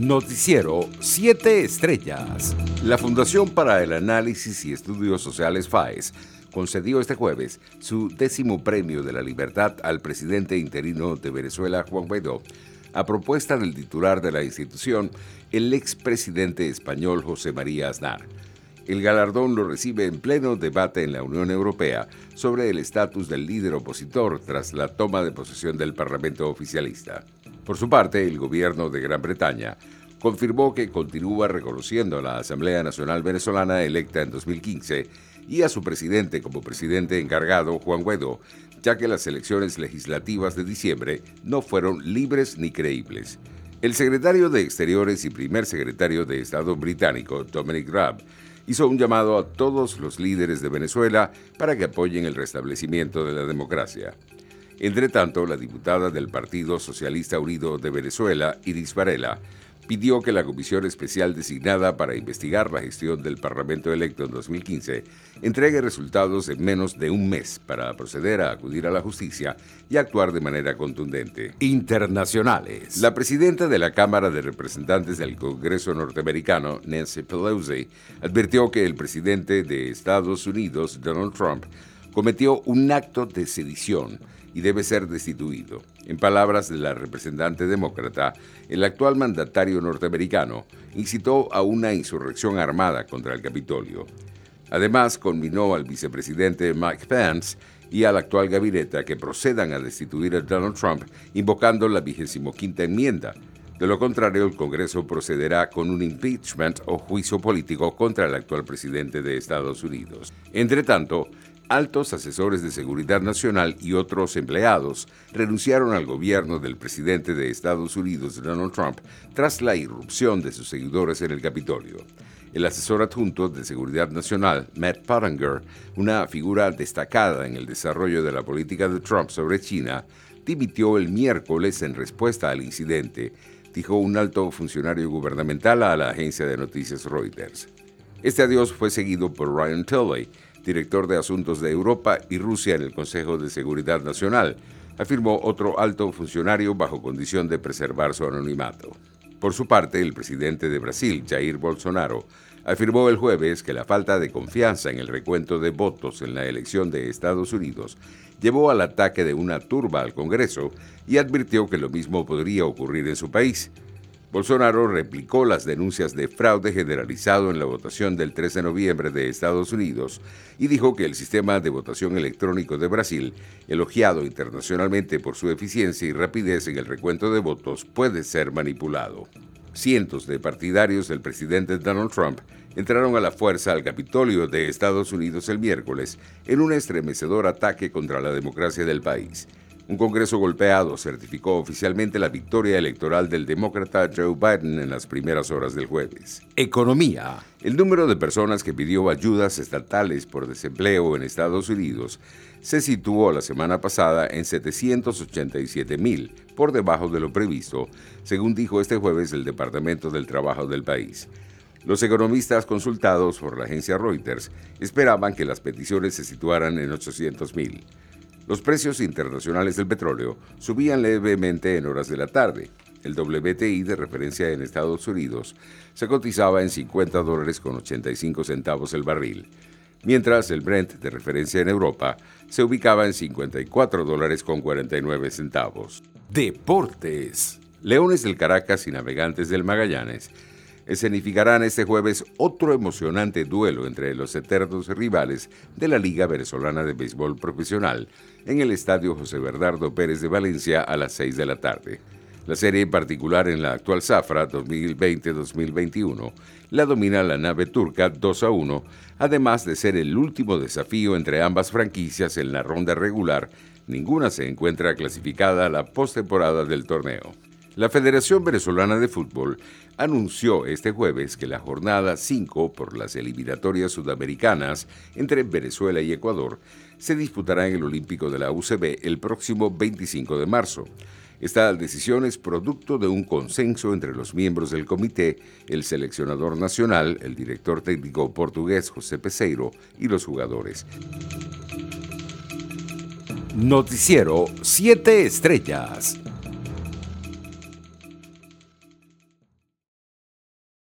Noticiero 7 Estrellas. La Fundación para el Análisis y Estudios Sociales FAES concedió este jueves su décimo premio de la libertad al presidente interino de Venezuela, Juan Guaidó, a propuesta del titular de la institución, el expresidente español José María Aznar. El galardón lo recibe en pleno debate en la Unión Europea sobre el estatus del líder opositor tras la toma de posesión del Parlamento oficialista. Por su parte, el gobierno de Gran Bretaña confirmó que continúa reconociendo a la Asamblea Nacional Venezolana electa en 2015 y a su presidente como presidente encargado, Juan Guaidó, ya que las elecciones legislativas de diciembre no fueron libres ni creíbles. El secretario de Exteriores y primer secretario de Estado británico, Dominic Raab, hizo un llamado a todos los líderes de Venezuela para que apoyen el restablecimiento de la democracia. Entre tanto, la diputada del Partido Socialista Unido de Venezuela, Iris Varela, pidió que la comisión especial designada para investigar la gestión del Parlamento electo en 2015 entregue resultados en menos de un mes para proceder a acudir a la justicia y actuar de manera contundente. Internacionales. La presidenta de la Cámara de Representantes del Congreso norteamericano, Nancy Pelosi, advirtió que el presidente de Estados Unidos, Donald Trump, cometió un acto de sedición y debe ser destituido. En palabras de la representante demócrata, el actual mandatario norteamericano incitó a una insurrección armada contra el Capitolio. Además, conminó al vicepresidente Mike Pence y al actual gabinete a que procedan a destituir a Donald Trump invocando la quinta enmienda. De lo contrario, el Congreso procederá con un impeachment o juicio político contra el actual presidente de Estados Unidos. Entre tanto, altos asesores de seguridad nacional y otros empleados renunciaron al gobierno del presidente de Estados Unidos, Donald Trump, tras la irrupción de sus seguidores en el Capitolio. El asesor adjunto de Seguridad Nacional, Matt Pottinger, una figura destacada en el desarrollo de la política de Trump sobre China, dimitió el miércoles en respuesta al incidente, dijo un alto funcionario gubernamental a la agencia de noticias Reuters. Este adiós fue seguido por Ryan Tilley, director de Asuntos de Europa y Rusia en el Consejo de Seguridad Nacional, afirmó otro alto funcionario bajo condición de preservar su anonimato. Por su parte, el presidente de Brasil, Jair Bolsonaro, afirmó el jueves que la falta de confianza en el recuento de votos en la elección de Estados Unidos llevó al ataque de una turba al Congreso y advirtió que lo mismo podría ocurrir en su país. Bolsonaro replicó las denuncias de fraude generalizado en la votación del 13 de noviembre de Estados Unidos y dijo que el sistema de votación electrónico de Brasil, elogiado internacionalmente por su eficiencia y rapidez en el recuento de votos, puede ser manipulado. Cientos de partidarios del presidente Donald Trump entraron a la fuerza al Capitolio de Estados Unidos el miércoles en un estremecedor ataque contra la democracia del país. Un Congreso golpeado certificó oficialmente la victoria electoral del demócrata Joe Biden en las primeras horas del jueves. Economía. El número de personas que pidió ayudas estatales por desempleo en Estados Unidos se situó la semana pasada en 787 mil, por debajo de lo previsto, según dijo este jueves el Departamento del Trabajo del país. Los economistas consultados por la agencia Reuters esperaban que las peticiones se situaran en 800 mil. Los precios internacionales del petróleo subían levemente en horas de la tarde. El WTI de referencia en Estados Unidos se cotizaba en 50 dólares con 85 centavos el barril, mientras el Brent de referencia en Europa se ubicaba en 54 dólares con 49 centavos. Deportes. Leones del Caracas y Navegantes del Magallanes escenificarán este jueves otro emocionante duelo entre los eternos rivales de la Liga Venezolana de Béisbol Profesional en el Estadio José Bernardo Pérez de Valencia a las 6 de la tarde. La serie en particular en la actual Zafra 2020-2021 la domina la nave turca 2 a 1, además de ser el último desafío entre ambas franquicias en la ronda regular, ninguna se encuentra clasificada a la postemporada del torneo. La Federación Venezolana de Fútbol anunció este jueves que la jornada 5 por las eliminatorias sudamericanas entre Venezuela y Ecuador se disputará en el Olímpico de la UCB el próximo 25 de marzo. Esta decisión es producto de un consenso entre los miembros del comité, el seleccionador nacional, el director técnico portugués José Peseiro y los jugadores. Noticiero 7 Estrellas.